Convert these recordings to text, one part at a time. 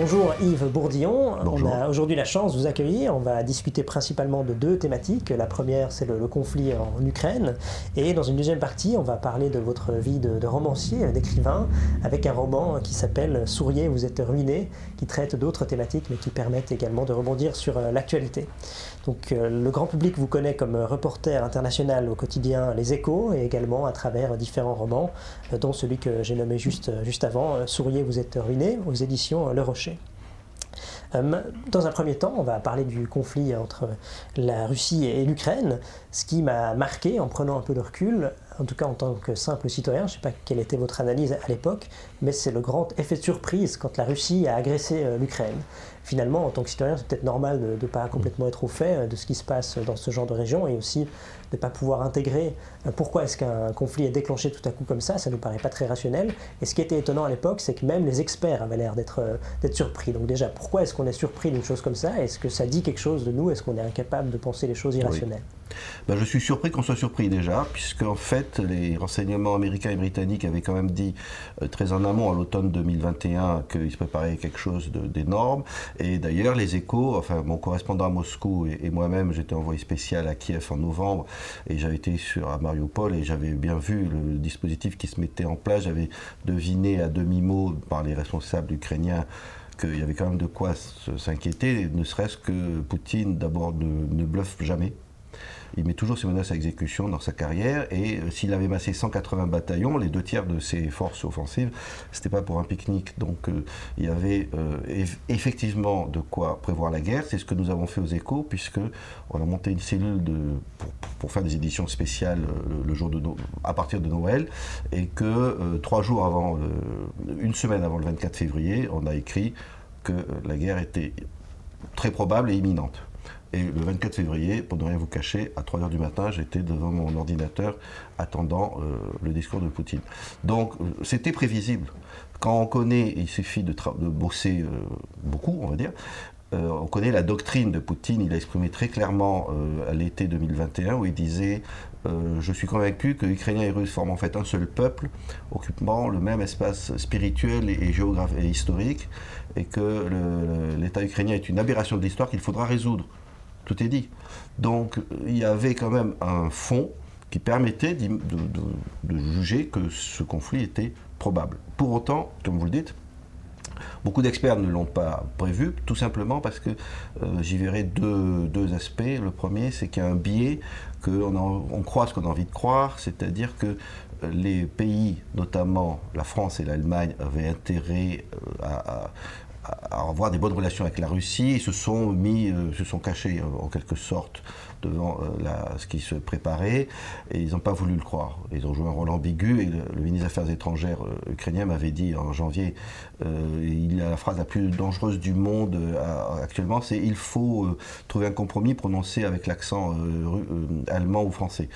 Bonjour Yves Bourdillon. Bonjour. On a aujourd'hui la chance de vous accueillir. On va discuter principalement de deux thématiques. La première, c'est le, le conflit en Ukraine. Et dans une deuxième partie, on va parler de votre vie de, de romancier, d'écrivain, avec un roman qui s'appelle Souriez, vous êtes ruiné, qui traite d'autres thématiques, mais qui permettent également de rebondir sur euh, l'actualité. Donc euh, le grand public vous connaît comme reporter international au quotidien Les Échos et également à travers différents romans, euh, dont celui que j'ai nommé juste, juste avant, Souriez, vous êtes ruiné, aux éditions Le Rocher. Euh, Dans un premier temps, on va parler du conflit entre la Russie et l'Ukraine. Ce qui m'a marqué en prenant un peu de recul, en tout cas en tant que simple citoyen, je ne sais pas quelle était votre analyse à l'époque, mais c'est le grand effet de surprise quand la Russie a agressé euh, l'Ukraine. Finalement, en tant que citoyen, c'est peut-être normal de ne pas complètement être au fait euh, de ce qui se passe dans ce genre de région et aussi de ne pas pouvoir intégrer. Euh, pourquoi est-ce qu'un conflit est déclenché tout à coup comme ça, ça ne nous paraît pas très rationnel. Et ce qui était étonnant à l'époque, c'est que même les experts avaient l'air d'être euh, d'être surpris. Donc déjà, pourquoi est-ce qu'on est surpris d'une chose comme ça? Est-ce que ça dit quelque chose de nous? Est-ce qu'on est incapable de penser les choses irrationnelles? Ben, je suis surpris qu'on soit surpris déjà, puisque en fait les renseignements américains et britanniques avaient quand même dit euh, très en amont, à l'automne 2021, qu'il se préparait quelque chose d'énorme. Et d'ailleurs, les échos, enfin mon correspondant à Moscou et, moi-même, j'étais envoyé spécial à Kiev en novembre, et j'avais été sur à Mariupol, et j'avais bien vu le dispositif qui se mettait en place. J'avais deviné à demi-mot par les responsables ukrainiens qu'il y avait quand même de quoi s'inquiéter, ne serait-ce que Poutine d'abord ne bluffe jamais. Il met toujours ses menaces à exécution dans sa carrière et euh, s'il avait massé 180 bataillons, les deux tiers de ses forces offensives, c'était pas pour un pique-nique. Donc euh, il y avait euh, eff- effectivement de quoi prévoir la guerre. C'est ce que nous avons fait aux échos puisque on a monté une cellule pour, faire des éditions spéciales le, jour de à partir de Noël et que trois jours avant, une semaine avant le 24 février, on a écrit que la guerre était très probable et imminente. Et le 24 février, pour ne rien vous cacher, à 3h du matin, j'étais devant mon ordinateur attendant euh, le discours de Poutine. Donc euh, c'était prévisible. Quand on connaît, il suffit de, bosser euh, beaucoup, on va dire, on connaît la doctrine de Poutine, il a exprimé très clairement à l'été 2021 où il disait Je suis convaincu que Ukrainiens et Russes forment en fait un seul peuple, occupant le même espace spirituel et, géographique et historique, et que l'État ukrainien est une aberration de l'histoire qu'il faudra résoudre. Tout est dit. Donc il y avait quand même un fond qui permettait de, juger que ce conflit était probable. Pour autant, comme vous le dites, Beaucoup d'experts ne l'ont pas prévu, tout simplement parce que euh, j'y verrai deux, aspects. Le premier, c'est qu'il y a un biais, qu'on on croit ce qu'on a envie de croire, c'est-à-dire que euh, les pays, notamment la France et l'Allemagne, avaient intérêt euh, à- à avoir des bonnes relations avec la Russie et se sont mis, euh, se sont cachés euh, en quelque sorte devant euh, ce qui se préparait et ils n'ont pas voulu le croire. Ils ont joué un rôle ambigu et le, ministre des Affaires étrangères ukrainien m'avait dit en janvier, il a la phrase la plus dangereuse du monde actuellement, c'est il faut trouver un compromis prononcé avec l'accent allemand ou français.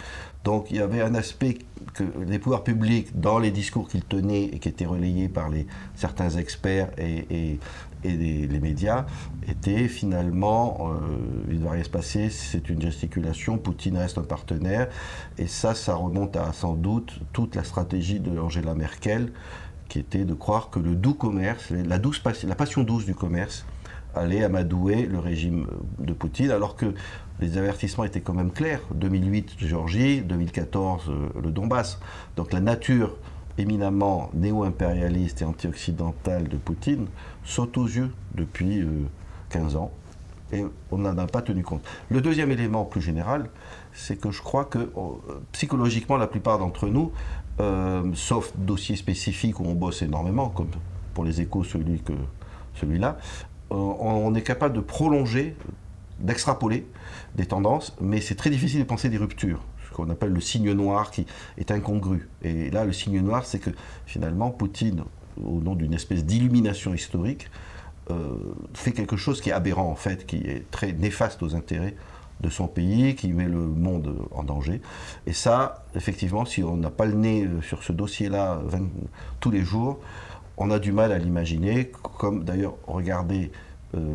Donc il y avait un aspect que les pouvoirs publics, dans les discours qu'ils tenaient et qui étaient relayés par les, certains experts et, les, médias, étaient finalement, euh, il ne va rien se passer, c'est une gesticulation, Poutine reste un partenaire, et ça, ça remonte à sans doute toute la stratégie de Angela Merkel, qui était de croire que le doux commerce, la passion douce du commerce, allait amadouer le régime de Poutine, alors que les avertissements étaient quand même clairs. 2008, Géorgie, 2014, euh, le Donbass. Donc la nature éminemment néo-impérialiste et anti-occidentale de Poutine saute aux yeux depuis euh, 15 ans. Et on n'en a pas tenu compte. Le deuxième élément plus général, c'est que je crois que euh, psychologiquement, la plupart d'entre nous, euh, sauf dossiers spécifiques où on bosse énormément, comme pour les échos celui celui-là, euh, on est capable de prolonger, d'extrapoler des tendances, mais c'est très difficile de penser des ruptures, ce qu'on appelle le signe noir qui est incongru. Et là, le signe noir, c'est que finalement, Poutine, au nom d'une espèce d'illumination historique, euh, fait quelque chose qui est aberrant en fait, qui est très néfaste aux intérêts de son pays, qui met le monde en danger. Et ça, effectivement, si on n'a pas le nez euh, sur ce dossier-là 20 tous les jours, on a du mal à l'imaginer. Comme d'ailleurs, regardez, euh,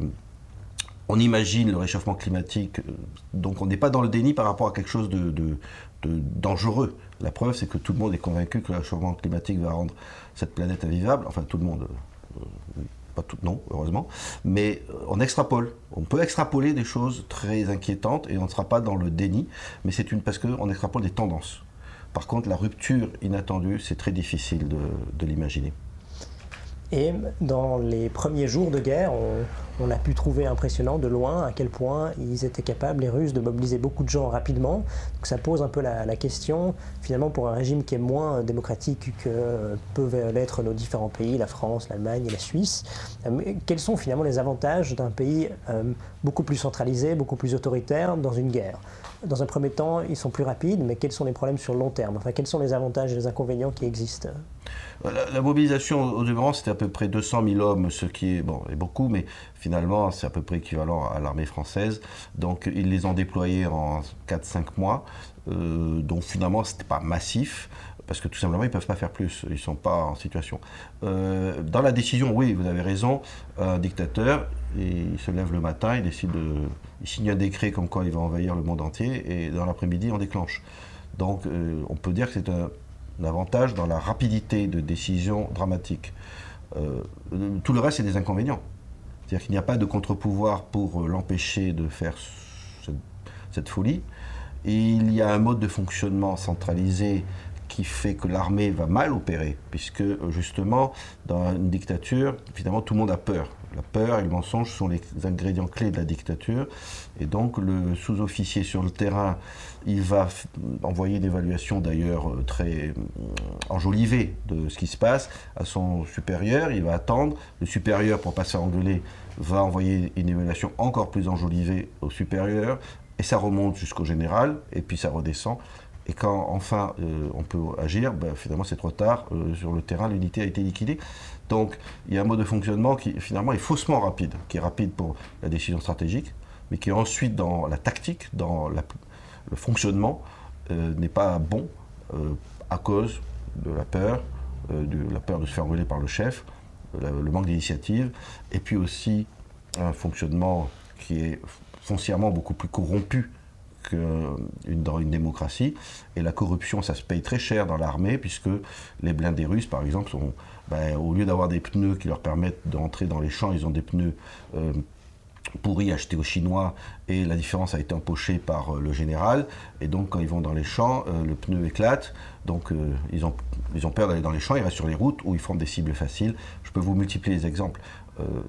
on imagine le réchauffement climatique, euh, donc on n'est pas dans le déni par rapport à quelque chose de, dangereux. La preuve, c'est que tout le monde est convaincu que le réchauffement climatique va rendre cette planète invivable. Enfin, tout le monde. euh, pas tout, non, heureusement, mais on extrapole. On peut extrapoler des choses très inquiétantes et on ne sera pas dans le déni, mais c'est une parce qu'on extrapole des tendances. Par contre, la rupture inattendue, c'est très difficile de l'imaginer. Et dans les premiers jours de guerre, on, a pu trouver impressionnant de loin à quel point ils étaient capables, les Russes, de mobiliser beaucoup de gens rapidement. Donc ça pose un peu la, question, finalement, pour un régime qui est moins démocratique que peuvent l'être nos différents pays, la France, l'Allemagne et la Suisse. Euh, quels sont finalement les avantages d'un pays euh, beaucoup plus centralisé, beaucoup plus autoritaire dans une guerre? Dans un premier temps, ils sont plus rapides, mais quels sont les problèmes sur le long terme? Enfin, quels sont les avantages et les inconvénients qui existent? La, mobilisation au demeurant, c'était à peu près 200 000 hommes, ce qui est, bon, beaucoup, mais finalement, c'est à peu près équivalent à l'armée française. Donc, ils les ont déployés en 4-5 mois. Euh, donc, finalement, ce n'était pas massif parce que tout simplement, ils ne peuvent pas faire plus, ils ne sont pas en situation. Euh, dans la décision, oui, vous avez raison, un dictateur, il se lève le matin, il décide de... Il signe un décret comme quoi il va envahir le monde entier, et dans l'après-midi, on déclenche. Donc, euh, on peut dire que c'est un, avantage dans la rapidité de décision dramatique. Euh, tout le reste, c'est des inconvénients. C'est-à-dire qu'il n'y a pas de contre-pouvoir pour l'empêcher de faire cette, folie. Il y a un mode de fonctionnement centralisé fait que l'armée va mal opérer, puisque justement, dans une dictature, finalement, tout le monde a peur. La peur et le mensonge sont les ingrédients clés de la dictature. Et donc, le sous-officier sur le terrain, il va envoyer une évaluation d'ailleurs euh, très euh, enjolivée de ce qui se passe à son supérieur. Il va attendre. Le supérieur, pour pas se va envoyer une évaluation encore plus enjolivée au supérieur. Et ça remonte jusqu'au général, et puis ça redescend. Et quand enfin euh, on peut agir, ben, finalement c'est trop tard. sur le terrain, l'unité a été liquidée. Donc il y a un mode de fonctionnement qui finalement est faussement rapide, qui est rapide pour la décision stratégique, mais qui ensuite dans la tactique, dans le fonctionnement, euh, n'est pas bon euh, à cause de la peur, euh, de la peur de se faire brûler par le chef, le manque d'initiative, et puis aussi un fonctionnement qui est foncièrement beaucoup plus corrompu qu'une dans une démocratie. Et la corruption, ça se paye très cher dans l'armée, puisque les blindés russes, par exemple, sont, ben, au lieu d'avoir des pneus qui leur permettent d'entrer dans les champs, ils ont des pneus euh, pourris achetés aux Chinois, et la différence a été empochée par euh, le général. Et donc, quand ils vont dans les champs, euh, le pneu éclate. Donc, ils, ont, ils ont peur d'aller dans les champs, ils restent sur les routes où ils font des cibles faciles. Je peux vous multiplier les exemples.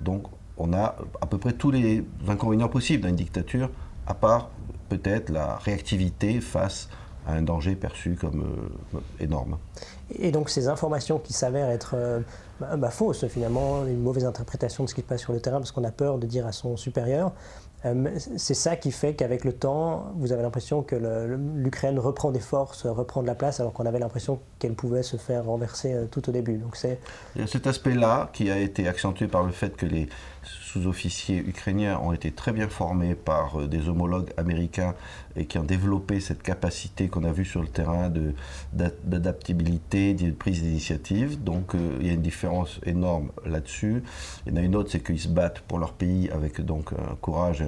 donc, on a à peu près tous les inconvénients possibles dans une dictature, à part peut-être la réactivité face à un danger perçu comme euh, énorme. Et donc ces informations qui s'avèrent être euh, bah, bah, fausses finalement, une mauvaise interprétation de ce qui se passe sur le terrain parce qu'on a peur de dire à son supérieur, euh, c'est ça qui fait qu'avec le temps, vous avez l'impression que l'Ukraine reprend des forces, reprend de la place, alors qu'on avait l'impression qu'elle pouvait se faire renverser tout au début. Donc c'est cet aspect-là qui a été accentué par le fait que les sous-officiers ukrainiens ont été très bien formés par euh, des homologues américains et qui ont développé cette capacité qu'on a vue sur le terrain d'adaptabilité, de, prise d'initiative. Donc euh, il y a une différence énorme là-dessus. Il y en a une autre, c'est qu'ils se battent pour leur pays avec donc un courage,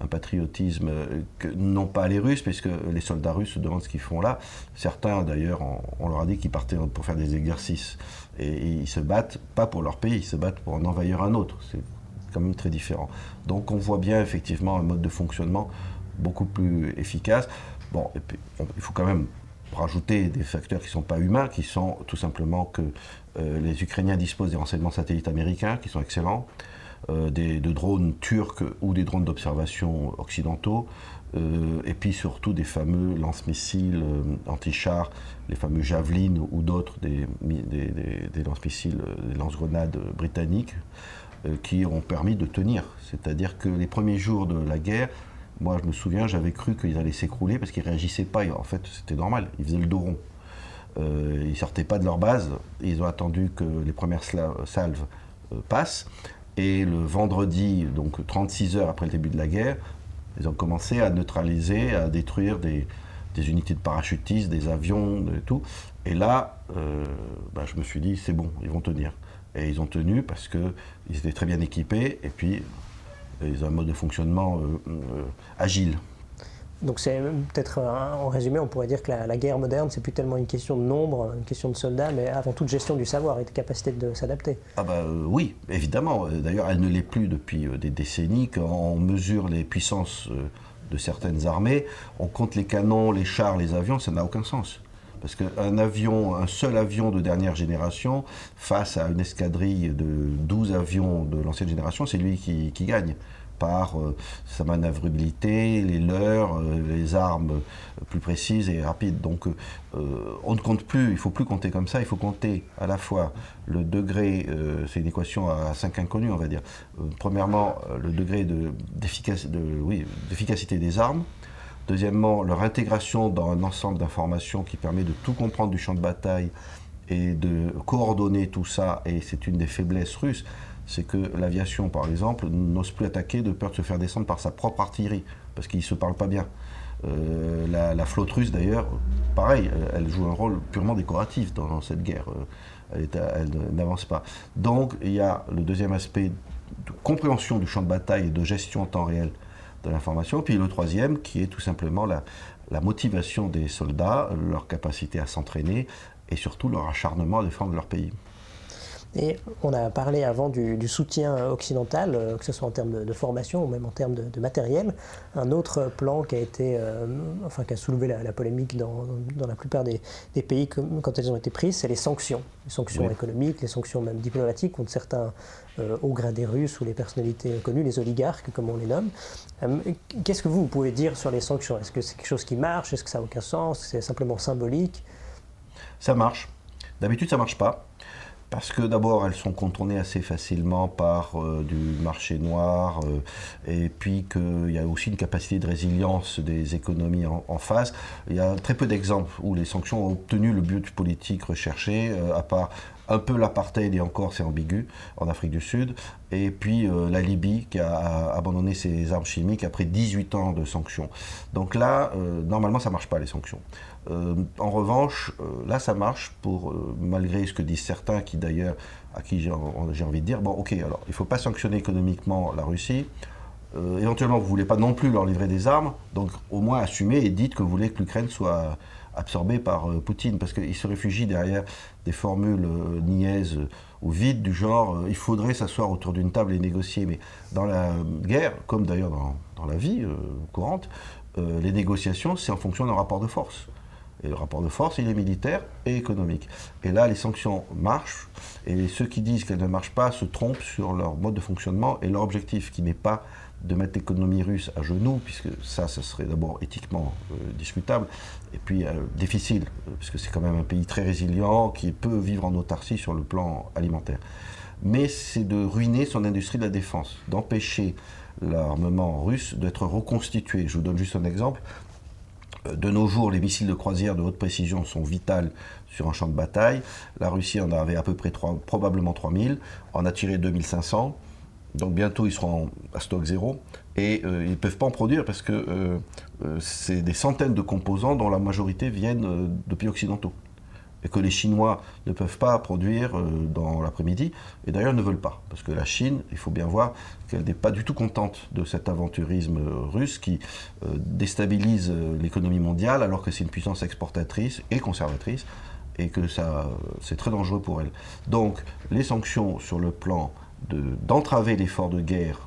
un, patriotisme euh, que n'ont pas les Russes, puisque les soldats russes se demandent ce qu'ils font là. Certains d'ailleurs, on, leur a dit qu'ils partaient pour faire des exercices. Et, et, ils se battent pas pour leur pays, ils se battent pour en envahir un autre. Quand même très différent. Donc on voit bien effectivement un mode de fonctionnement beaucoup plus efficace. Bon, il faut quand même rajouter des facteurs qui ne sont pas humains, qui sont tout simplement que euh, les Ukrainiens disposent des renseignements satellites américains qui sont excellents, euh, des, de drones turcs ou des drones d'observation occidentaux, euh, et puis surtout des fameux lance-missiles anti-chars, les fameux Javelin ou d'autres, des lance-missiles, des lance-grenades britanniques. Euh, qui ont permis de tenir. C'est-à-dire que les premiers jours de la guerre, moi je me souviens, j'avais cru qu'ils allaient s'écrouler parce qu'ils réagissaient pas. En fait, c'était normal, ils faisaient le dos rond. Euh, ils sortaient pas de leur base, ils ont attendu que les premières salves euh, passent. Et le vendredi, donc 36 heures après le début de la guerre, ils ont commencé à neutraliser, à détruire des, unités de parachutistes, des avions, et tout. Et là, bah, je me suis dit, c'est bon, ils vont tenir. Et ils ont tenu parce qu'ils étaient très bien équipés et puis ils ont un mode de fonctionnement euh, euh, agile. Donc c'est peut-être en résumé, on pourrait dire que la, guerre moderne, c'est plus tellement une question de nombre, une question de soldats, mais avant tout de gestion du savoir et de capacité de s'adapter. Ah bah oui, évidemment. D'ailleurs, elle ne l'est plus depuis des décennies. Quand on mesure les puissances de certaines armées, on compte les canons, les chars, les avions, ça n'a aucun sens. Parce qu'un avion, un seul avion de dernière génération, face à une escadrille de 12 avions de l'ancienne génération, c'est lui qui, gagne. Par euh, sa manœuvrabilité, les leurs, euh, les armes plus précises et rapides. Donc euh, on ne compte plus, il ne faut plus compter comme ça, il faut compter à la fois le degré, c'est une équation à 5 inconnus on va dire, premièrement le degré d'efficacité des armes, Deuxièmement, leur intégration dans un ensemble d'informations qui permet de tout comprendre du champ de bataille et de coordonner tout ça, et c'est une des faiblesses russes, c'est que l'aviation, par exemple, n'ose plus attaquer de peur de se faire descendre par sa propre artillerie, parce qu'ils ne se parlent pas bien. Euh, la, flotte russe, d'ailleurs, pareil, elle joue un rôle purement décoratif dans, cette guerre. Euh, elle, elle n'avance pas. Donc, il y a le deuxième aspect de compréhension du champ de bataille et de gestion en temps réel de l'information. Puis le troisième, qui est tout simplement la, la motivation des soldats, leur capacité à s'entraîner et surtout leur acharnement à défendre leur pays. Et on a parlé avant du, soutien occidental, euh, que ce soit en termes de, formation ou même en termes de, matériel. Un autre plan qui a été, euh, enfin qui a soulevé la, polémique dans, dans, la plupart des, pays quand elles ont été prises, c'est les sanctions. Les sanctions économiques, les sanctions même diplomatiques contre certains euh, hauts gradés russes ou les personnalités connues, les oligarques comme on les nomme. Qu'est-ce que vous, vous pouvez dire sur les sanctions? Est-ce que c'est quelque chose qui marche? Est-ce que ça n'a aucun sens? C'est simplement symbolique? Ça marche. D'habitude, ça ne marche pas. Parce que d'abord, elles sont contournées assez facilement par euh, du marché noir, euh, et puis qu'il y a aussi une capacité de résilience des économies en, face. Il y a très peu d'exemples où les sanctions ont obtenu le but politique recherché, euh, à part un peu l'apartheid, et encore c'est ambigu, en Afrique du Sud, et puis la Libye qui a, abandonné ses armes chimiques après 18 ans de sanctions. Donc là, normalement, ça ne marche pas les sanctions. Euh, en revanche, euh, là, ça marche pour, euh, malgré ce que disent certains, qui d'ailleurs, à qui j'ai envie de dire, bon, ok, alors, il ne faut pas sanctionner économiquement la Russie. éventuellement, vous ne voulez pas non plus leur livrer des armes, donc au moins assumez et dites que vous voulez que l'Ukraine soit absorbée par Poutine, parce qu'il se réfugie derrière des formules niaises ou vides du genre il faudrait s'asseoir autour d'une table et négocier. Mais dans la guerre, comme d'ailleurs dans, dans, la vie courante, les négociations, c'est en fonction d'un rapport de force. Et le rapport de force, il est militaire et économique. Et là, les sanctions marchent, et ceux qui disent qu'elles ne marchent pas se trompent sur leur mode de fonctionnement et leur objectif, qui n'est pas de mettre l'économie russe à genoux, puisque ça, ce serait d'abord éthiquement euh, discutable, et puis euh, difficile, puisque c'est quand même un pays très résilient, qui peut vivre en autarcie sur le plan alimentaire. Mais c'est de ruiner son industrie de la défense, d'empêcher l'armement russe d'être reconstitué. Je vous donne juste un exemple de nos jours, les missiles de croisière de haute précision sont vitales sur un champ de bataille. La Russie en avait à peu près 3, probablement 3000, en a tiré 2500. Donc bientôt ils seront à stock zéro et euh, ils ne peuvent pas en produire parce que euh, euh, c'est des centaines de composants dont la majorité viennent de pays occidentaux et que les Chinois ne peuvent pas produire euh, dans l'après-midi, et d'ailleurs ne veulent pas, parce que la Chine, il faut bien voir qu'elle n'est pas du tout contente de cet aventurisme russe qui euh, déstabilise euh, l'économie mondiale alors que c'est une puissance exportatrice et conservatrice, et que c'est très dangereux pour elle. Donc les sanctions sur le plan d'entraver l'effort de guerre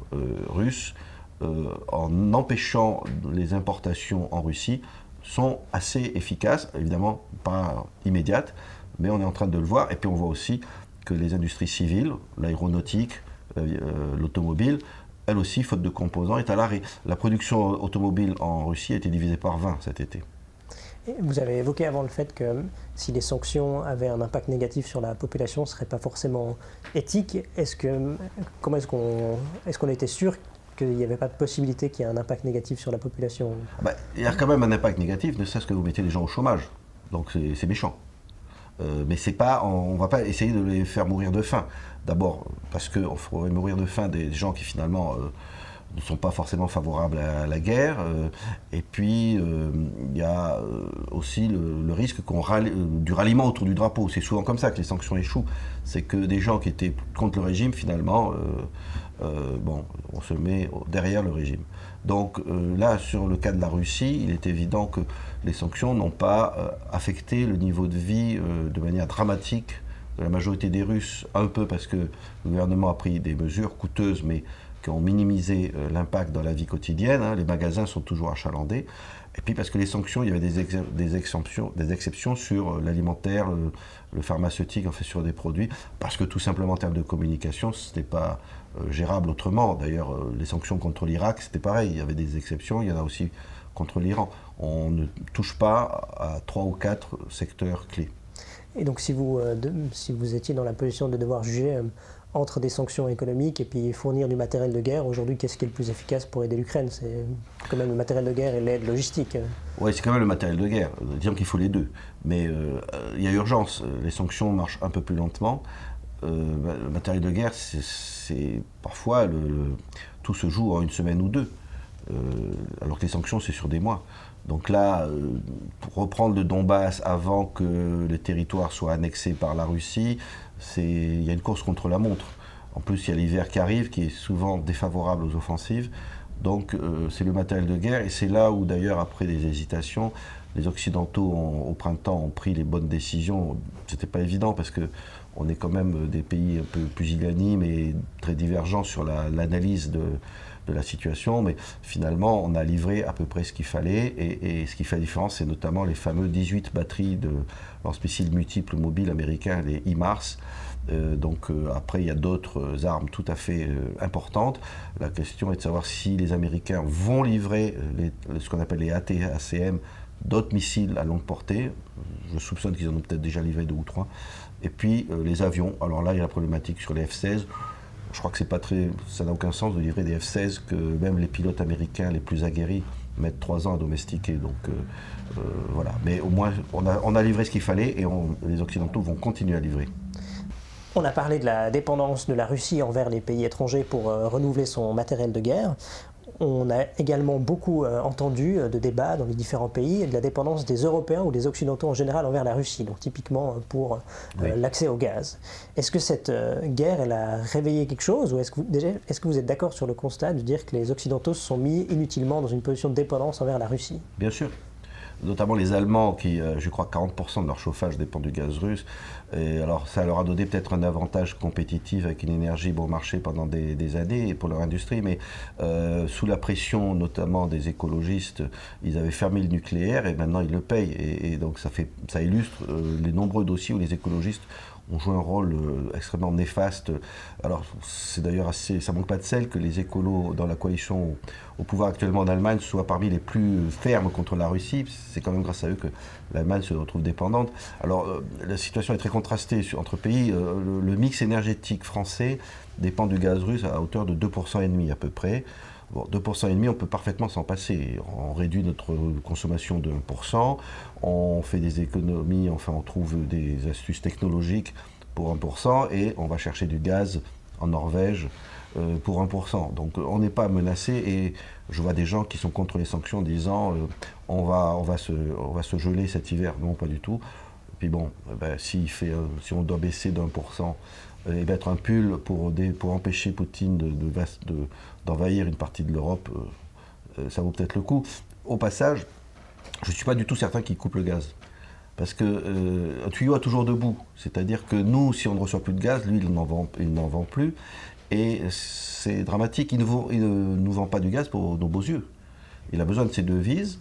russe, en empêchant les importations en Russie, sont assez efficaces, évidemment pas immédiates, mais on est en train de le voir. Et puis on voit aussi que les industries civiles, l'aéronautique, euh, euh, l'automobile, elle aussi, faute de composants, est à l'arrêt. La production automobile en Russie a été divisée par 20 cet été. Vous avez évoqué avant le fait que si les sanctions avaient un impact négatif sur la population, ce ne serait pas forcément éthique. Est-ce qu'on est qu'on était sûr qu'il n'y avait pas de possibilité qu'il y ait un impact négatif sur la population bah, Il y a quand même un impact négatif, ne serait-ce que vous mettez les gens au chômage. Donc c'est méchant. Euh, mais c'est pas, on ne va pas essayer de les faire mourir de faim. D'abord, parce qu'on ferait mourir de faim des gens qui finalement euh, ne sont pas forcément favorables à la guerre. et puis, il y a aussi le, risque qu'on du ralliement autour du drapeau. C'est souvent comme ça que les sanctions échouent. C'est que des gens qui étaient contre le régime, finalement, bon, on se met derrière le régime. Donc là, sur le cas de la Russie, il est évident que les sanctions n'ont pas affecté le niveau de vie de manière dramatique de la majorité des Russes, un peu parce que le gouvernement a pris des mesures coûteuses, mais qui ont minimisé euh, l'impact dans la vie quotidienne. Hein. Les magasins sont toujours achalandés. Et puis parce que les sanctions, il y avait des, des, exceptions, des exceptions sur euh, l'alimentaire, le, pharmaceutique, en fait sur des produits, parce que tout simplement en termes de communication, ce n'était pas euh, gérable autrement. D'ailleurs, les sanctions contre l'Irak, c'était pareil. Il y avait des exceptions, il y en a aussi contre l'Iran. On ne touche pas à trois ou quatre secteurs clés. Et donc si vous, euh, si vous étiez dans la position de devoir juger euh, entre des sanctions économiques et puis fournir du matériel de guerre, aujourd'hui, qu'est-ce qui est le plus efficace pour aider l'Ukraine? C'est quand même le matériel de guerre et l'aide logistique. Oui, c'est quand même le matériel de guerre. Disons qu'il faut les deux. Mais euh, il y a urgence. Les sanctions marchent un peu plus lentement. Le matériel de guerre, c'est parfois le, tout se joue en une semaine ou deux. alors que les sanctions, c'est sur des mois. Donc là, euh, reprendre le Donbass avant que les territoires soient annexés par la Russie, il y a une course contre la montre. En plus, il y a l'hiver qui arrive, qui est souvent défavorable aux offensives. Donc euh, c'est le matériel de guerre, et c'est là où d'ailleurs, après des hésitations, les Occidentaux au printemps ont pris les bonnes décisions. C'était pas évident parce que on est quand même des pays un peu pusillanimes et très divergents sur l'analyse de, la situation, mais finalement, on a livré à peu près ce qu'il fallait. Et, ce qui fait la différence, c'est notamment les fameux 18 batteries de lance-missiles multiples mobiles américains, les IMARS. Euh, donc euh, après, il y a d'autres armes tout à fait euh, importantes. La question est de savoir si les Américains vont livrer ce qu'on appelle les ATACM, d'autres missiles à longue portée. Je soupçonne qu'ils en ont peut-être déjà livré deux ou trois. Et puis les avions. Alors là, il y a la problématique sur les F-16 je crois que c'est pas très, ça n'a aucun sens de livrer des F-16 que même les pilotes américains les plus aguerris mettent trois ans à domestiquer. Donc euh, euh, voilà. Mais au moins, on a, livré ce qu'il fallait et les Occidentaux vont continuer à livrer. On a parlé de la dépendance de la Russie envers les pays étrangers pour euh, renouveler son matériel de guerre. On a également beaucoup euh, entendu euh, de débats dans les différents pays de la dépendance des Européens ou des Occidentaux en général envers la Russie, donc typiquement euh, pour l'accès au gaz. Est-ce que cette guerre, elle a réveillé quelque chose ou est-ce que, vous, est-ce que vous êtes d'accord sur le constat de dire que les Occidentaux se sont mis inutilement dans une position de dépendance envers la Russie? Bien sûr notamment les Allemands qui, je crois, 40% de leur chauffage dépend du gaz russe. Et alors, ça leur a donné peut-être un avantage compétitif avec une énergie bon marché pendant des, années pour leur industrie, mais euh, sous la pression notamment des écologistes, ils avaient fermé le nucléaire et maintenant ils le payent. Et, donc ça, fait, ça illustre euh, les nombreux dossiers où les écologistes ont joué un rôle euh, extrêmement néfaste. Alors, c'est d'ailleurs assez. Ça manque pas de sel que les écolos dans la coalition au, pouvoir actuellement en Allemagne soient parmi les plus fermes contre la Russie. C'est quand même grâce à eux que l'Allemagne se retrouve dépendante. Alors, euh, la situation est très contrastée entre pays. Euh, le, mix énergétique français dépend du gaz russe à hauteur de 2% et demi à peu près. Bon, 2,5%, on peut parfaitement s'en passer. On réduit notre consommation de 1%, on fait des économies, enfin on trouve des astuces technologiques pour 1%, et on va chercher du gaz en Norvège euh, pour 1%. Donc on n'est pas menacé, et je vois des gens qui sont contre les sanctions disant euh, on, va, se, geler cet hiver. Non, pas du tout. Puis bon, eh ben, si on doit baisser d'un pour cent et mettre un pull pour, empêcher Poutine de, une partie de l'Europe, euh, euh, ça vaut peut-être le coup. Au passage, je ne suis pas du tout certain qu'il coupe le gaz. Parce qu'un euh, tuyau a toujours debout. C'est-à-dire que nous, si on ne reçoit plus de gaz, lui, il n'en vend, plus. Et c'est dramatique. Il ne, nous vend pas du gaz pour nos beaux yeux. Il a besoin de ses devises.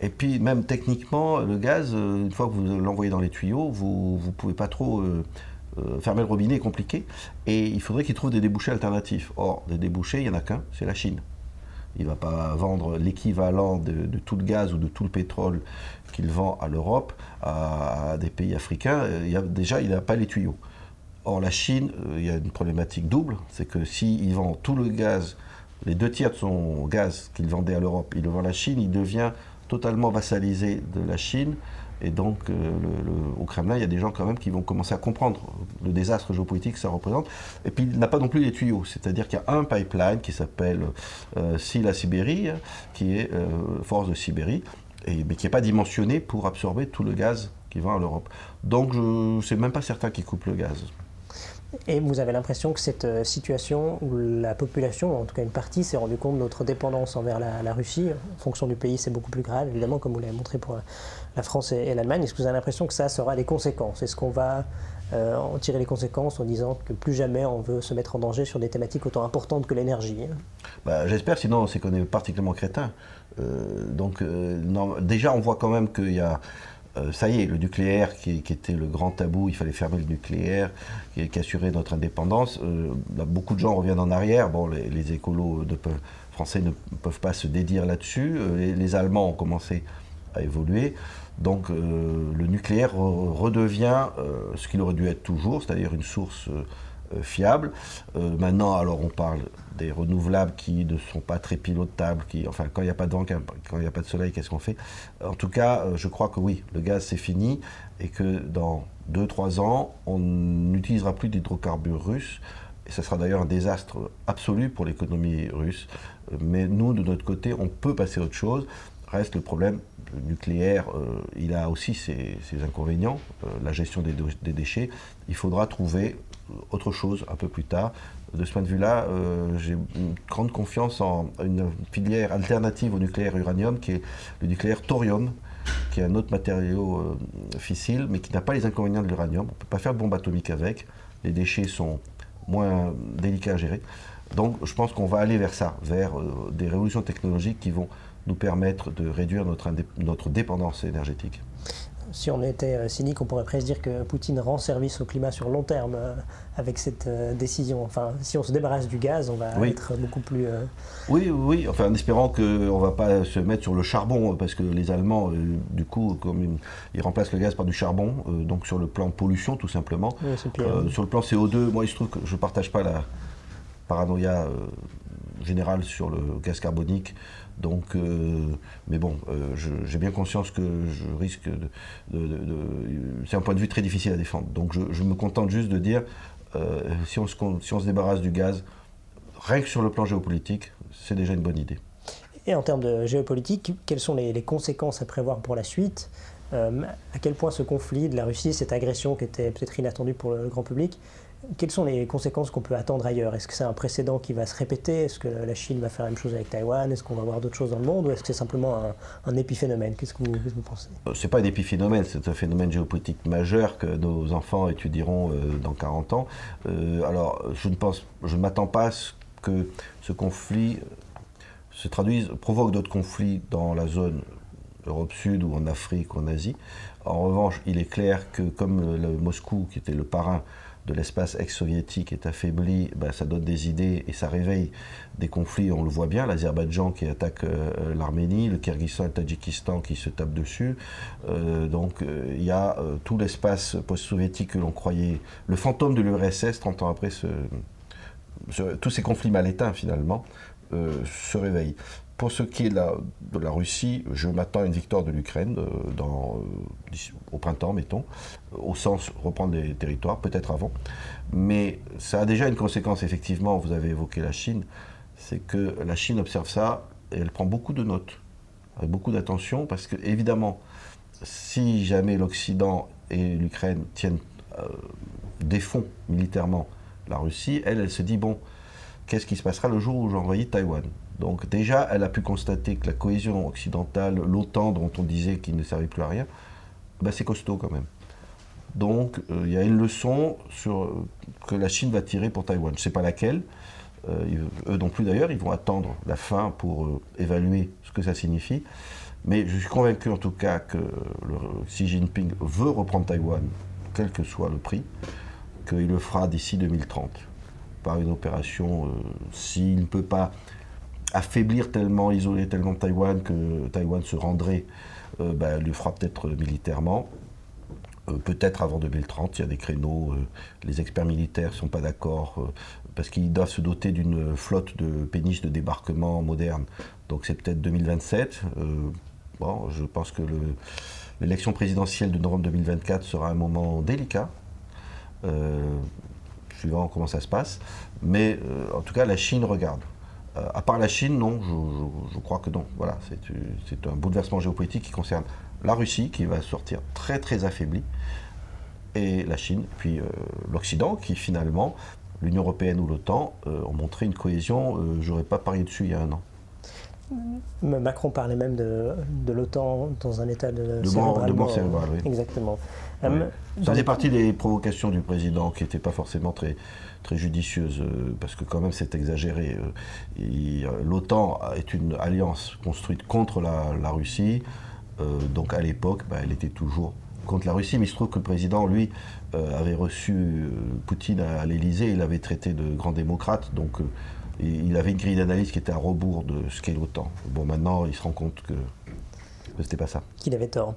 Et puis, même techniquement, le gaz, une fois que vous l'envoyez dans les tuyaux, vous ne pouvez pas trop fermer le robinet est compliqué, et il faudrait qu'il trouve des débouchés alternatifs. Or, des débouchés, il n'y en a qu'un, c'est la Chine. Il ne va pas vendre l'équivalent de, tout le gaz ou de tout le pétrole qu'il vend à l'Europe, à, des pays africains. Il y a, déjà, il n'a pas les tuyaux. Or, la Chine, euh, il y a une problématique double, c'est que s'il vend tout le gaz, les deux tiers de son gaz qu'il vendait à l'Europe, il le vend à la Chine, il devient totalement vassalisé de la Chine. Et donc, euh, au Kremlin, il y a des gens quand même qui vont commencer à comprendre le désastre géopolitique que ça représente. Et puis, il n'a pas non plus les tuyaux. C'est-à-dire qu'il y a un pipeline qui s'appelle euh, SILA Sibérie, qui est euh, Force de Sibérie, mais qui n'est pas dimensionné pour absorber tout le gaz qui va à l'Europe. Donc, je ne sais même pas certain qui coupe le gaz. Et vous avez l'impression que cette euh, situation où la population, en tout cas une partie, s'est rendu compte de notre dépendance envers la, Russie, en fonction du pays, c'est beaucoup plus grave, évidemment, comme vous l'avez montré pour la France et, l'Allemagne. Est-ce que vous avez l'impression que ça, aura des conséquences? Est-ce qu'on va euh, en tirer les conséquences en disant que plus jamais on veut se mettre en danger sur des thématiques autant importantes que l'énergie? Bah, J'espère, sinon c'est qu'on est particulièrement crétin. Euh, donc déjà, on voit quand même qu'il y a euh, ça y est, le nucléaire qui, était le grand tabou, il fallait fermer le nucléaire, qui, assurait notre indépendance. Euh, beaucoup de gens reviennent en arrière. Bon, les, écolos français ne peuvent pas se dédire là-dessus. Euh, les, Allemands ont commencé à évoluer. Donc le nucléaire redevient ce qu'il aurait dû être toujours, c'est-à-dire une source fiable. maintenant, alors on parle des renouvelables qui ne sont pas très pilotables, qui, enfin, quand il n'y a pas de vent, quand il n'y a pas de soleil, qu'est-ce qu'on fait? En tout cas, euh, je crois que oui, le gaz c'est fini et que dans 2-3 ans, on n'utilisera plus d'hydrocarbures russes. Et ce sera d'ailleurs un désastre absolu pour l'économie russe. Mais nous, de notre côté, on peut passer à autre chose. Reste le problème nucléaire, euh, il a aussi ses, inconvénients, euh, la gestion des, déchets. Il faudra trouver autre chose un peu plus tard de ce point de vue-là, euh, j'ai une grande confiance en une filière alternative au nucléaire uranium qui est le nucléaire thorium, qui est un autre matériau fissile, mais qui n'a pas les inconvénients de l'uranium. On ne peut pas faire de bombe atomique avec. Les déchets sont moins délicats à gérer. Donc je pense qu'on va aller vers ça, vers des révolutions technologiques qui vont nous permettre de réduire notre, notre dépendance énergétique si on était euh, cynique, on pourrait presque dire que Poutine rend service au climat sur long terme euh, avec cette euh, décision. Enfin, si on se débarrasse du gaz, on va être beaucoup plus. Oui, oui, enfin, en espérant qu'on ne va pas se mettre sur le charbon, parce que les Allemands, du coup, comme ils, remplacent le gaz par du charbon, donc sur le plan pollution, tout simplement. sur le plan CO2, moi, il se trouve que je ne partage pas la paranoïa générale sur le gaz carbonique. Donc, euh, mais bon, euh, j'ai bien conscience que je risque de. c'est un point de vue très difficile à défendre. Donc, je, me contente juste de dire euh, si, on se, si on se débarrasse du gaz, rien que sur le plan géopolitique, c'est déjà une bonne idée. Et en termes de géopolitique, quelles sont les conséquences à prévoir pour la suite? À quel point ce conflit de la Russie, cette agression qui était peut-être inattendue pour le grand public, quelles sont les conséquences qu'on peut attendre ailleurs? Est-ce que c'est un précédent qui va se répéter? Est-ce que la Chine va faire la même chose avec Taïwan? Est-ce qu'on va voir d'autres choses dans le monde? Ou est-ce que c'est simplement un, épiphénomène? Qu'est-ce que vous, pensez? Euh, Ce n'est pas un épiphénomène, c'est un phénomène géopolitique majeur que nos enfants étudieront euh, dans 40 ans. Euh, alors, je ne, pense, je m'attends pas à ce que ce conflit se traduise, provoque d'autres conflits dans la zone Europe Sud ou en Afrique ou en Asie. En revanche, il est clair que comme le Moscou, qui était le parrain de l'espace ex-soviétique est affaibli, ben, ça donne des idées et ça réveille des conflits, on le voit bien, l'Azerbaïdjan qui attaque euh, l'Arménie, le Kyrgyzstan et le Tadjikistan qui se tapent dessus. Euh, donc euh, il y a tout l'espace post-soviétique que l'on croyait, le fantôme de l'URSS 30 ans après, tous ces conflits mal éteints finalement, se réveillent. Pour ce qui est de la, Russie, je m'attends à une victoire de l'Ukraine euh, euh, au printemps, mettons, au sens reprendre les territoires, peut-être avant. Mais ça a déjà une conséquence, effectivement, vous avez évoqué la Chine, c'est que la Chine observe ça et elle prend beaucoup de notes, avec beaucoup d'attention, parce que, évidemment, si jamais l'Occident et l'Ukraine tiennent euh, militairement la Russie, elle, elle se dit, bon, qu'est-ce qui se passera le jour où j'envoie Taïwan? Donc déjà, elle a pu constater que la cohésion occidentale, l'OTAN dont on disait qu'il ne servait plus à rien, ben c'est costaud quand même. Donc euh, il y a une leçon euh, que la Chine va tirer pour Taïwan. Je ne sais pas laquelle. Euh, eux non plus d'ailleurs, ils vont attendre la fin pour évaluer ce que ça signifie. Mais je suis convaincu en tout cas que Xi Jinping veut reprendre Taïwan, quel que soit le prix, qu'il le fera d'ici 2030 par une opération, s'il ne peut pas affaiblir tellement, isoler tellement Taïwan que Taïwan se rendrait, euh, ben, le fera peut-être militairement. Euh, peut-être avant 2030, il y a des créneaux, euh, les experts militaires ne sont pas d'accord parce qu'ils doivent se doter d'une flotte de péniches de débarquement moderne. Donc c'est peut-être 2027. Bon, je pense que l'élection présidentielle de novembre 2024 sera un moment délicat, euh, suivant comment ça se passe. Mais en tout cas, la Chine regarde. À part la Chine, non, je, crois que non. Voilà, c'est un bouleversement géopolitique qui concerne la Russie, qui va sortir très très affaiblie, et la Chine, puis l'Occident, qui finalement l'Union européenne ou l'OTAN euh, ont montré une cohésion, euh, j'aurais pas parié dessus il y a un an. Macron parlait même de, de l'OTAN dans un état de, de cérébral. De mort cérébrale, oui. Exactement. Ça faisait partie des provocations du président qui n'étaient pas forcément très, très judicieuses, euh, parce que quand même c'est exagéré. L'OTAN est une alliance construite contre la, Russie, donc à l'époque, bah, elle était toujours contre la Russie, mais il se trouve que le président, lui, euh, avait reçu euh, Poutine à, l'Élysée, il avait traité de grand démocrate, donc euh, il avait une grille d'analyse qui était à rebours de ce qu'est l'OTAN. Bon, maintenant, il se rend compte que c'était pas ça. Qu'il avait tort.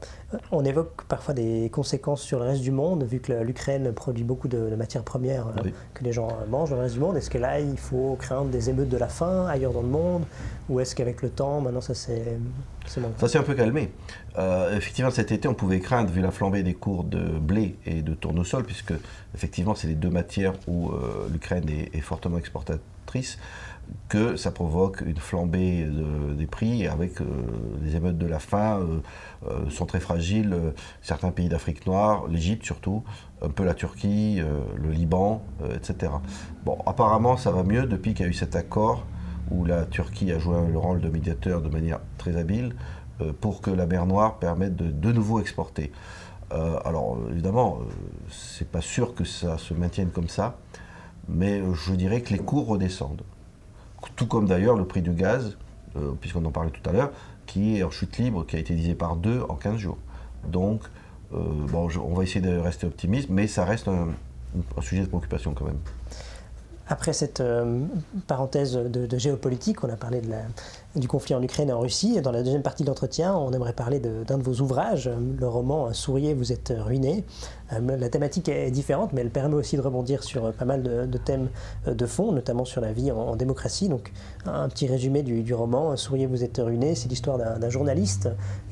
On évoque parfois des conséquences sur le reste du monde, vu que l'Ukraine produit beaucoup de, matières premières que les gens mangent dans le reste du monde. Est-ce que là, il faut craindre des émeutes de la faim ailleurs dans le monde? Ou est-ce qu'avec le temps, maintenant, ça s'est Ça s'est un peu calmé. Euh, effectivement, cet été, on pouvait craindre, vu la flambée des cours de blé et de tournesol, puisque effectivement, c'est les deux matières où euh, l'Ukraine est, fortement exportatrice, que ça provoque une flambée des prix avec euh, les émeutes de la faim sont très fragiles. certains pays d'Afrique noire, l'Égypte surtout, un peu la Turquie, le Liban, etc. Bon, apparemment, ça va mieux depuis qu'il y a eu cet accord où la Turquie a joué le rôle de médiateur de manière très habile euh, pour que la mer Noire permette de de nouveau exporter. Euh, alors évidemment, euh, c'est pas sûr que ça se maintienne comme ça, mais je dirais que les cours redescendent. Tout comme d'ailleurs le prix du gaz, puisqu'on en parlait tout à l'heure, qui est en chute libre, qui a été divisé par deux en 15 jours. Donc, bon, on va essayer de rester optimiste, mais ça reste un sujet de préoccupation quand même. Après cette euh, parenthèse de, géopolitique, on a parlé de la, du conflit en Ukraine et en Russie. Dans la deuxième partie de l'entretien, on aimerait parler d'un de, vos ouvrages, le roman Souriez, vous êtes ruiné. Euh, la thématique est différente, mais elle permet aussi de rebondir sur pas mal de, thèmes euh, de fond, notamment sur la vie en, démocratie. Donc, un petit résumé du, du roman Souriez, vous êtes ruiné. C'est l'histoire d'un journaliste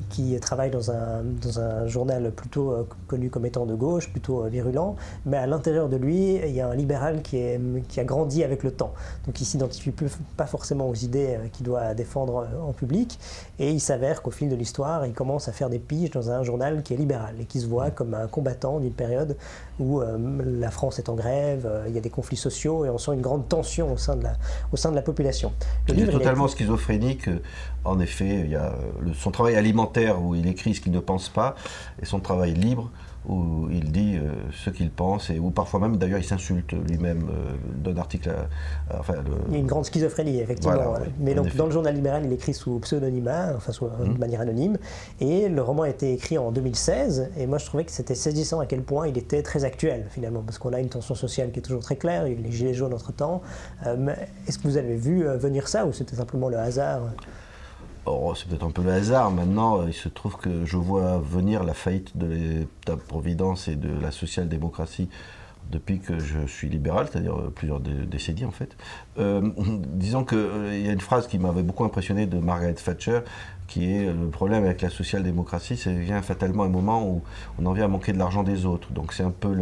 qui travaille dans un, un journal plutôt euh, connu comme étant de gauche, plutôt euh, virulent, mais à l'intérieur de lui, il y a un libéral qui, a grandi avec le temps. Donc il s'identifie pas forcément aux idées euh, qu'il doit défendre en public, et il s'avère qu'au fil de l'histoire, il commence à faire des piges dans un journal qui est libéral et qui se voit comme un combattant d'une période où la France est en grève, il y a des conflits sociaux et on sent une grande tension au sein de la, au sein de la population. Le il est totalement schizophrénique en effet, il y a son travail alimentaire où il écrit ce qu'il ne pense pas, et son travail libre où il dit euh, ce qu'il pense, et où parfois même, d'ailleurs, il s'insulte lui-même euh, d'un article. Euh, enfin, Il y a une grande schizophrénie, effectivement. Mais donc, dans le journal libéral, il écrit sous pseudonymat, enfin, de hum. manière anonyme, et le roman a été écrit en 2016, et moi, je trouvais que c'était saisissant à quel point il était très actuel, finalement, parce qu'on a une tension sociale qui est toujours très claire, il y a eu les gilets jaunes entre-temps. Est-ce que vous avez vu venir ça, ou c'était simplement le hasard? Oh, c'est peut-être un peu le hasard. Maintenant, euh, il se trouve que je vois venir la faillite de l'État-providence et de la social-démocratie depuis que je suis libéral, c'est-à-dire euh, plusieurs décennies en fait. Euh, disons qu'il y a une phrase qui m'avait beaucoup impressionné de Margaret Thatcher, qui est le problème avec la social-démocratie, c'est vient fatalement un moment où on en vient à manquer de l'argent des autres. Donc c'est un peu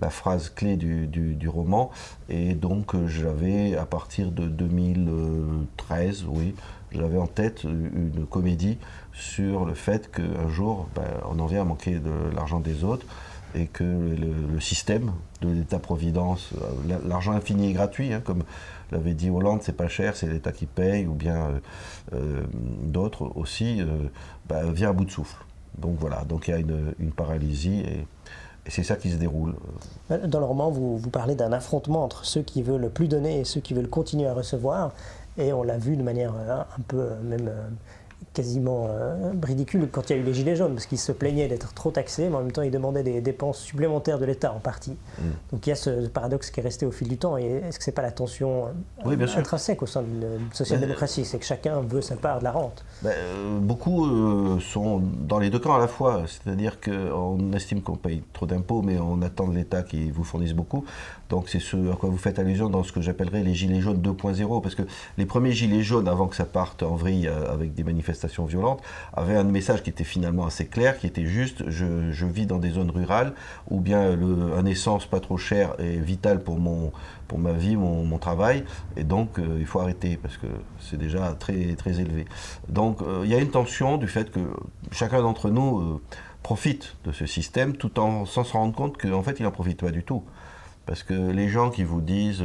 la phrase clé du, du, roman. Et donc j'avais, à partir de 2013, oui, j'avais en tête une comédie sur le fait qu'un jour, ben, on en vient à manquer de l'argent des autres et que le, système de l'État-providence, euh, l'argent infini et gratuit, hein, comme l'avait dit Hollande, c'est pas cher, c'est l'État qui paye, ou bien euh, euh, d'autres aussi, ben, vient à bout de souffle. Donc voilà, donc il y a une, paralysie et, c'est ça qui se déroule. Dans le roman, vous, vous parlez d'un affrontement entre ceux qui veulent plus donner et ceux qui veulent continuer à recevoir. Et on l'a vu de manière euh, un peu même euh, quasiment euh, ridicule quand il y a eu les Gilets jaunes, parce qu'ils se plaignaient d'être trop taxés, mais en même temps ils demandaient des dépenses supplémentaires de l'État en partie. Mm. Donc il y a ce paradoxe qui est resté au fil du temps. Et est-ce que ce n'est pas la tension euh, intrinsèque au sein d'une social-démocratie C'est que chacun veut sa part de la rente. Ben, euh, beaucoup sont dans les deux camps à la fois. C'est-à-dire qu'on estime qu'on paye trop d'impôts, mais on attend de l'État qui vous fournisse beaucoup. Donc c'est ce à quoi vous faites allusion dans ce que j'appellerais les Gilets jaunes 2.0, parce que les premiers Gilets jaunes, avant que ça parte en vrille avec des manifestations, manifestations avait un message qui était finalement assez clair, qui était juste je, vis dans des zones rurales où bien un essence pas trop cher est vital pour, mon, pour ma vie, mon, travail, et donc euh, il faut arrêter parce que c'est déjà très, très élevé. Donc euh, il y a une tension du fait que chacun d'entre nous profite de ce système tout en sans se rendre compte qu'en fait il n'en profite pas du tout. Parce que les gens qui vous disent,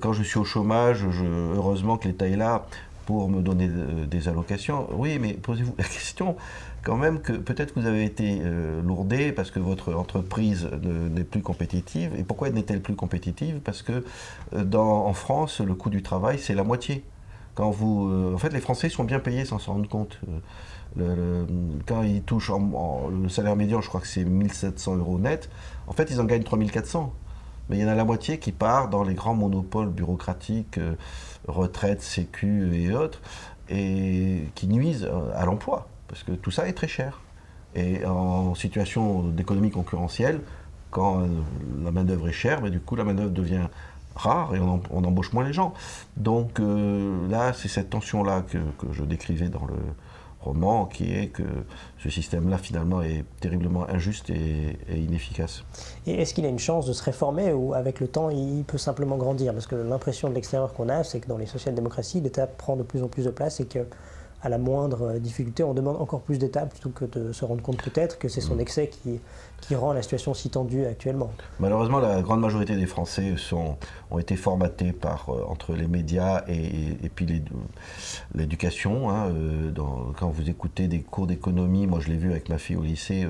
quand je suis au chômage, heureusement que l'État est là, pour me donner euh, des allocations. Oui, mais posez-vous la question quand même que peut-être que vous avez été euh, lourdé parce que votre entreprise n'est plus compétitive. Et pourquoi n'est-elle plus compétitive? Parce que euh, en France, le coût du travail, c'est la moitié. Quand vous, en fait, les Français sont bien payés sans s'en rendre compte. quand ils touchent le salaire médian, je crois que c'est 1700 euros net, en fait, ils en gagnent 3400. Mais il y en a la moitié qui part dans les grands monopoles bureaucratiques retraite, sécu et autres, et qui nuisent à l'emploi, parce que tout ça est très cher. Et en situation d'économie concurrentielle, quand la main-d'œuvre est chère, mais du coup la main-d'œuvre devient rare et on, embauche moins les gens. Donc euh, là, c'est cette tension-là que, je décrivais dans le, qui est que ce système-là, finalement, est terriblement injuste et, inefficace. Et est-ce qu'il a une chance de se réformer ou avec le temps, il peut simplement grandir? Parce que l'impression de l'extérieur qu'on a, c'est que dans les social-démocraties, l'État prend de plus en plus de place et que à la moindre difficulté, on demande encore plus d'étapes plutôt que de se rendre compte peut-être que c'est son mm. excès qui, qui rend la situation si tendue actuellement. Malheureusement, la grande majorité des Français sont, ont été formatés par, euh, entre les médias et, et, puis l'éducation. Hein, euh, quand vous écoutez des cours d'économie, moi je l'ai vu avec ma fille au lycée,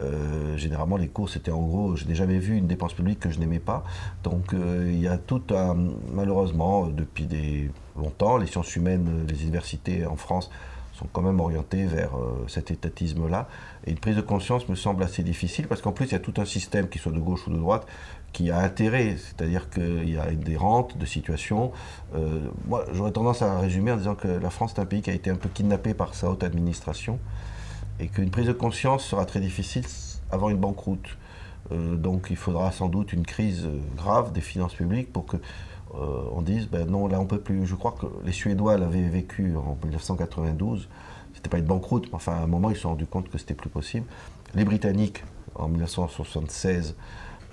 euh, généralement les cours c'était en gros, je n'ai jamais vu une dépense publique que je n'aimais pas. Donc il y a tout un, malheureusement, depuis des, longtemps, les sciences humaines, les universités en France sont quand même orientées vers cet étatisme-là. Et une prise de conscience me semble assez difficile parce qu'en plus, il y a tout un système, qui soit de gauche ou de droite, qui a intérêt. C'est-à-dire qu'il y a des rentes de situation. Euh, moi, j'aurais tendance à résumer en disant que la France est un pays qui a été un peu kidnappé par sa haute administration et qu'une prise de conscience sera très difficile avant une banqueroute. Euh, donc il faudra sans doute une crise grave des finances publiques pour que euh, on dise ben non là on peut plus. Je crois que les Suédois l'avaient vécu en 1992 c'était pas une banqueroute, mais enfin à un moment ils se sont rendus compte que c'était plus possible. Les Britanniques, en 1976,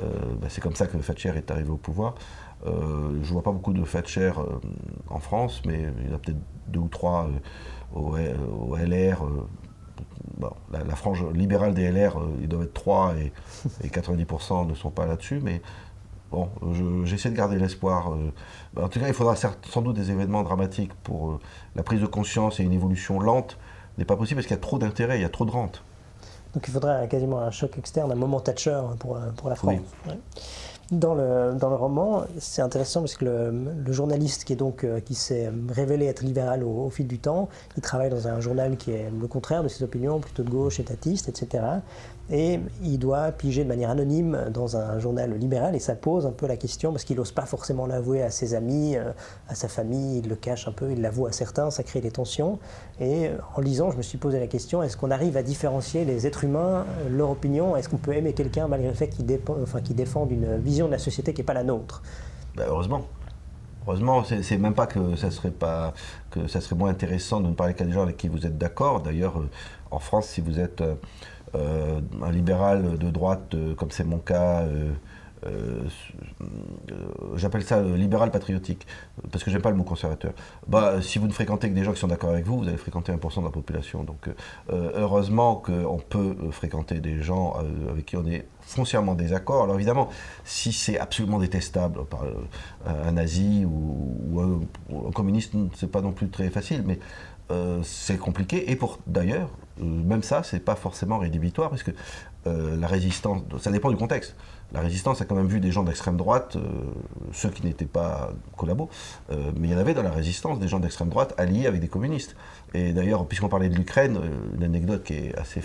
euh, ben, c'est comme ça que Thatcher est arrivé au pouvoir. Euh, je vois pas beaucoup de Thatcher euh, en France, mais il y en a peut-être deux ou trois euh, au, LR. la, frange libérale des LR, ils doivent être trois et, 90% ne sont pas là-dessus, mais bon, j'essaie de garder l'espoir. en tout cas, il faudra sans doute des événements dramatiques pour la prise de conscience et une évolution lente n'est pas possible parce qu'il y a trop d'intérêt, il y a trop de rente. Donc il faudrait quasiment un choc externe, un moment Thatcher pour, pour la France. Dans le, dans le roman, c'est intéressant parce que le, journaliste qui, est donc, euh, qui s'est révélé être libéral au, fil du temps, il travaille dans un journal qui est le contraire de ses opinions, plutôt de gauche, étatiste, etc et il doit piger de manière anonyme dans un journal libéral et ça pose un peu la question parce qu'il n'ose pas forcément l'avouer à ses amis, euh, à sa famille, il le cache un peu, il l'avoue à certains, ça crée des tensions. Et euh, en lisant, je me suis posé la question est-ce qu'on arrive à différencier les êtres humains, euh, leur opinion? Est-ce qu'on peut aimer quelqu'un malgré le fait qu'il défende une vision de la société qui n'est pas la nôtre? Ben, Heureusement. Heureusement, c'est même pas que ça serait pas que ça serait moins intéressant de ne parler qu'à des gens avec qui vous êtes d'accord. D'ailleurs, en France, si vous êtes un libéral de droite, euh, comme c'est mon cas, euh, j'appelle ça libéral patriotique, parce que j'aime pas le mot conservateur. Bah, si vous ne fréquentez que des gens qui sont d'accord avec vous, vous allez fréquenter 1% de la population. Donc, heureusement qu'on peut fréquenter des gens avec qui on est foncièrement désaccord. Alors évidemment, si c'est absolument détestable par un nazi ou, un, un, communiste, c'est pas non plus très facile, mais c'est compliqué. Et pour d'ailleurs, euh, même ça, c'est pas forcément rédhibitoire, parce que euh, la résistance, ça dépend du contexte. La résistance a quand même vu des gens d'extrême droite, euh, ceux qui n'étaient pas collabos, mais il y en avait dans la résistance des gens d'extrême droite alliés avec des communistes. Et d'ailleurs, puisqu'on parlait de l'Ukraine, une anecdote qui est assez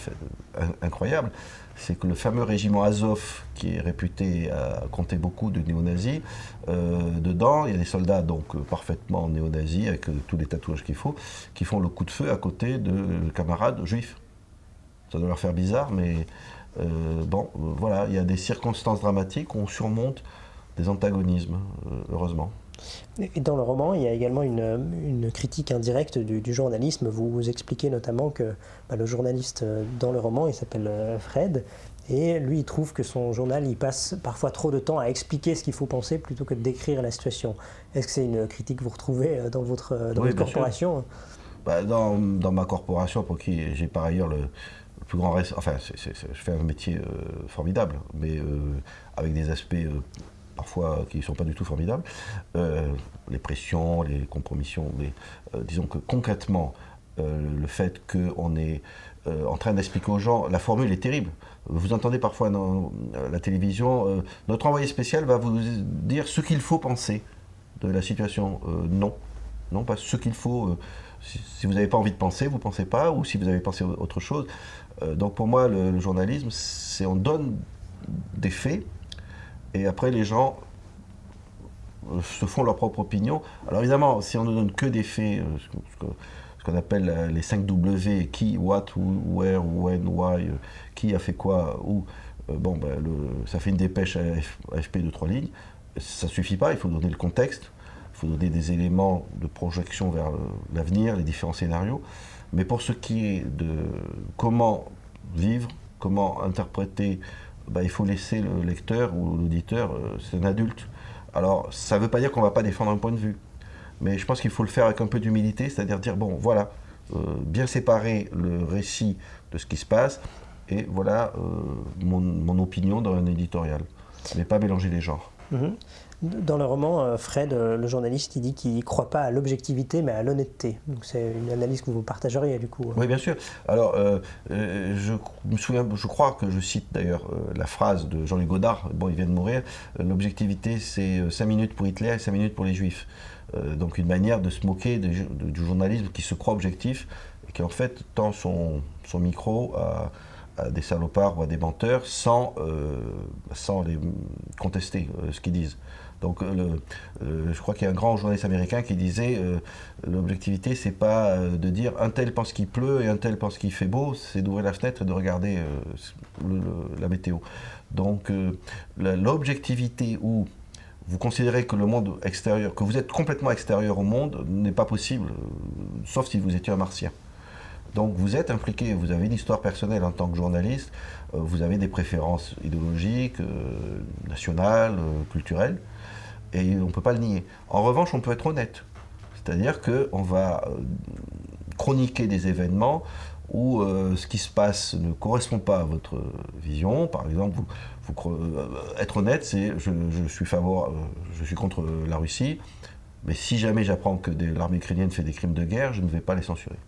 incroyable, c'est que le fameux régiment Azov, qui est réputé à compter beaucoup de néo-nazis, dedans, il y a des soldats donc parfaitement néo-nazis, avec tous les tatouages qu'il faut, qui font le coup de feu à côté de camarades juifs. Ça doit leur faire bizarre, mais euh, bon, euh, voilà, il y a des circonstances dramatiques où on surmonte des antagonismes, euh, heureusement. Et dans le roman, il y a également une, critique indirecte du, journalisme. Vous, vous expliquez notamment que bah, le journaliste euh, dans le roman, il s'appelle euh, Fred, et lui, il trouve que son journal, il passe parfois trop de temps à expliquer ce qu'il faut penser plutôt que de décrire la situation. Est-ce que c'est une critique que vous retrouvez euh, dans votre, corporation bah, dans, dans, ma corporation, pour qui j'ai par ailleurs le, plus grand Enfin, je fais un métier formidable, mais avec des aspects parfois qui ne sont pas du tout formidables, euh, les pressions, les compromissions, mais euh, disons que concrètement, euh, le fait qu'on est en train d'expliquer aux gens, la formule est terrible. Vous entendez parfois dans la télévision, notre envoyé spécial va vous dire ce qu'il faut penser de la situation. non, non, pas ce qu'il faut. Si, vous n'avez pas envie de penser, vous ne pensez pas, ou si vous avez pensé autre chose. donc pour moi, le journalisme, c'est on donne des faits et après, les gens euh, se font leur propre opinion. Alors évidemment, si on ne donne que des faits, euh, ce qu'on appelle euh, les 5 W, qui, what, who, where, when, why, qui a fait quoi, où, bon, ben, ça fait une dépêche AFP de trois lignes. Ça ne suffit pas, il faut donner le contexte, il faut donner des éléments de projection vers l'avenir, les différents scénarios. Mais pour ce qui est de comment vivre, comment interpréter bah, il faut laisser le lecteur ou l'auditeur, euh, c'est un adulte. Alors, ça ne veut pas dire qu'on ne va pas défendre un point de vue. Mais je pense qu'il faut le faire avec un peu d'humilité, c'est-à-dire dire, bon, voilà, euh, bien séparer le récit de ce qui se passe, et voilà euh, mon, opinion dans un éditorial. Mais pas mélanger les genres. Mhm. Dans le roman, euh, Fred, euh, le journaliste, il dit qu'il ne croit pas à l'objectivité, mais à l'honnêteté. Donc c'est une analyse que vous partageriez du coup. Oui, bien sûr. Alors, euh, je me souviens, je crois que je cite d'ailleurs la phrase de Jean-Luc Godard, bon, il vient de mourir, l'objectivité c'est 5 minutes pour Hitler et 5 minutes pour les Juifs. donc une manière de se moquer du journalisme qui se croit objectif et qui en fait tend son, micro à à des salopards ou à des menteurs sans, sans les contester ce qu'ils disent. Donc, euh, euh, je crois qu'il y a un grand journaliste américain qui disait euh, l'objectivité, c'est pas de dire un tel pense qu'il pleut et un tel pense qu'il fait beau, c'est d'ouvrir la fenêtre et de regarder la météo. Donc, l'objectivité où vous considérez que le monde extérieur, que vous êtes complètement extérieur au monde, n'est pas possible, sauf si vous étiez un martien. Donc vous êtes impliqué, vous avez une histoire personnelle en tant que journaliste, vous avez des préférences idéologiques, nationales, culturelles et on ne peut pas le nier. En revanche, on peut être honnête. C'est-à-dire qu'on va euh, chroniquer des événements où euh, ce qui se passe ne correspond pas à votre vision. Par exemple, euh, être honnête, c'est je, suis contre la Russie, mais si jamais j'apprends que l'armée ukrainienne fait des crimes de guerre, je ne vais pas les censurer.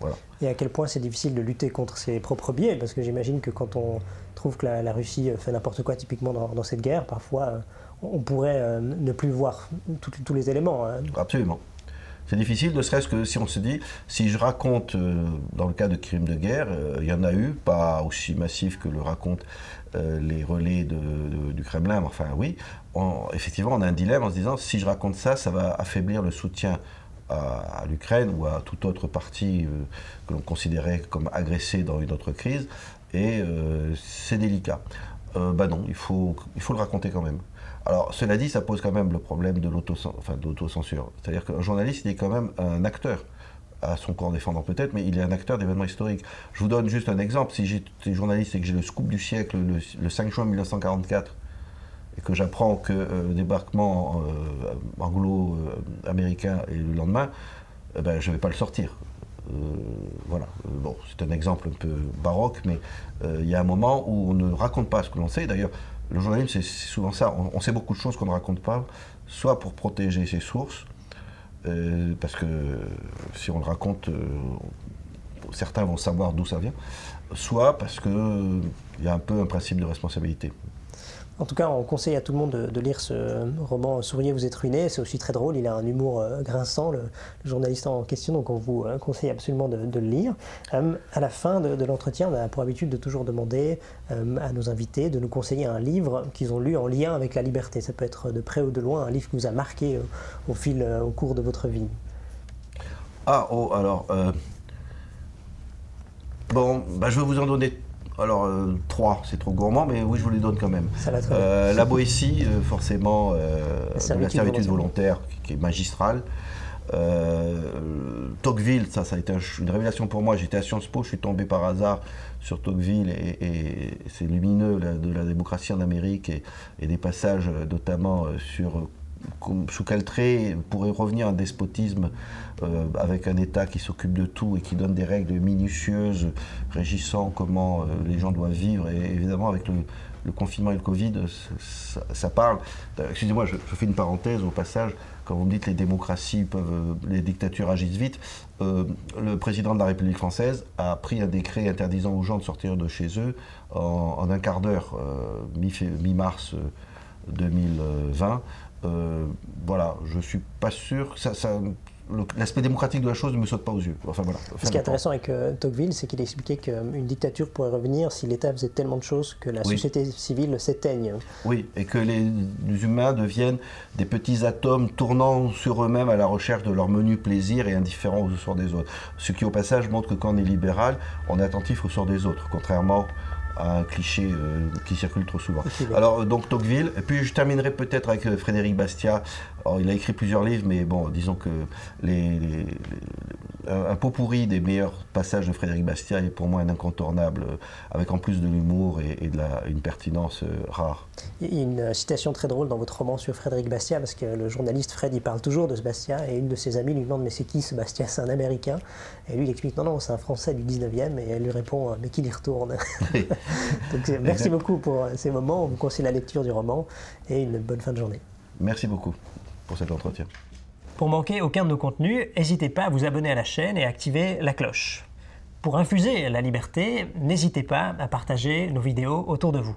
Voilà. Et à quel point c'est difficile de lutter contre ses propres biais, parce que j'imagine que quand on trouve que la, Russie fait n'importe quoi typiquement dans, cette guerre, parfois on pourrait euh, ne plus voir tous les éléments. Hein. Absolument. C'est difficile, ne serait-ce que si on se dit, si je raconte, euh, dans le cas de crimes de guerre, euh, il y en a eu, pas aussi massif que le racontent les relais du Kremlin, enfin oui, effectivement on a un dilemme en se disant, si je raconte ça, ça va affaiblir le soutien à, l'Ukraine ou à toute autre partie que l'on considérait comme agressée dans une autre crise, et c'est délicat. bah non, il faut le raconter quand même. Alors, cela dit, ça pose quand même le problème de l'autocensure. C'est-à-dire qu'un journaliste, il est quand même un acteur à son corps défendant peut-être, mais il est un acteur d'événements historiques. Je vous donne juste un exemple. Si j'étais journaliste et que j'ai le scoop du siècle le, 5 juin 1944, et que j'apprends que euh, le débarquement euh, anglo-américain est le lendemain, eh ben, je ne vais pas le sortir. Euh, voilà. bon, c'est un exemple un peu baroque, mais il y a un moment où on ne raconte pas ce que l'on sait. D'ailleurs, le journalisme, c'est souvent ça. On, sait beaucoup de choses qu'on ne raconte pas, soit pour protéger ses sources, euh, parce que si on le raconte, euh, certains vont savoir d'où ça vient, soit parce qu'il euh, y a un peu un principe de responsabilité. En tout cas, on conseille à tout le monde de, lire ce roman Souriez, vous êtes ruiné. C'est aussi très drôle, il a un humour euh, grinçant, le, journaliste en question, donc on vous euh, conseille absolument de, le lire. Euh, à la fin de, l'entretien, on a pour habitude de toujours demander à nos invités de nous conseiller un livre qu'ils ont lu en lien avec la liberté. Ça peut être de près ou de loin, un livre qui vous a marqué au fil, au cours de votre vie. Ah, oh, alors. Bon, bah, je vais vous en donner Alors, euh, trois, c'est trop gourmand, mais oui, je vous les donne quand même. Ça va. Euh, la Boétie, euh, forcément, La de servitude la servitude volontaire. volontaire, qui, qui est magistrale. Tocqueville, ça, ça a été une révélation pour moi. J'étais à Sciences Po, je suis tombé par hasard sur Tocqueville et, et c'est lumineux de la démocratie en Amérique et, et des passages notamment sur sous quel trait pourrait revenir un despotisme euh, avec un État qui s'occupe de tout et qui donne des règles minutieuses régissant comment euh, les gens doivent vivre. Et évidemment, avec le, confinement et le Covid, ça, parle. Euh, Excusez-moi, je, fais une parenthèse au passage. Quand vous me dites les démocraties peuvent, les dictatures agissent vite, le président de la République française a pris un décret interdisant aux gens de sortir de chez eux en, un quart d'heure, mi-mars euh, 2020. Euh, voilà, je suis pas sûr. Ça, ça- L'aspect démocratique de la chose ne me saute pas aux yeux. Enfin voilà. Ce qui est intéressant avec euh, Tocqueville, c'est qu'il expliquait qu'une dictature pourrait revenir si l'État faisait tellement de choses que la Oui. société civile s'éteigne. Oui, et que les humains deviennent des petits atomes tournant sur eux-mêmes à la recherche de leur menu plaisir et indifférents au sort des autres. Ce qui, au passage, montre que quand on est libéral, on est attentif au sort des autres, contrairement un cliché euh, qui circule trop souvent. Alors, euh, donc Tocqueville, et puis je terminerai peut-être avec euh, Frédéric Bastiat. Alors, il a écrit plusieurs livres, mais bon, disons que les, les- les- un pot pourri des meilleurs passages de Frédéric Bastiat est pour moi un incontournable, avec en plus de l'humour et, et de la, une pertinence rare. Il y a une citation très drôle dans votre roman sur Frédéric Bastiat, parce que le journaliste Fred, il parle toujours de ce Bastiat, et une de ses amies lui demande Mais c'est qui ce Bastiat? C'est un Américain Et lui, il explique Non, non, c'est un Français du 19e, et elle lui répond Mais qu'il y retourne Donc merci Exact. beaucoup pour ces moments. On vous conseille la lecture du roman, et une bonne fin de journée. Merci beaucoup pour cet entretien. Pour manquer aucun de nos contenus, n'hésitez pas à vous abonner à la chaîne et à activer la cloche. Pour infuser la liberté, n'hésitez pas à partager nos vidéos autour de vous.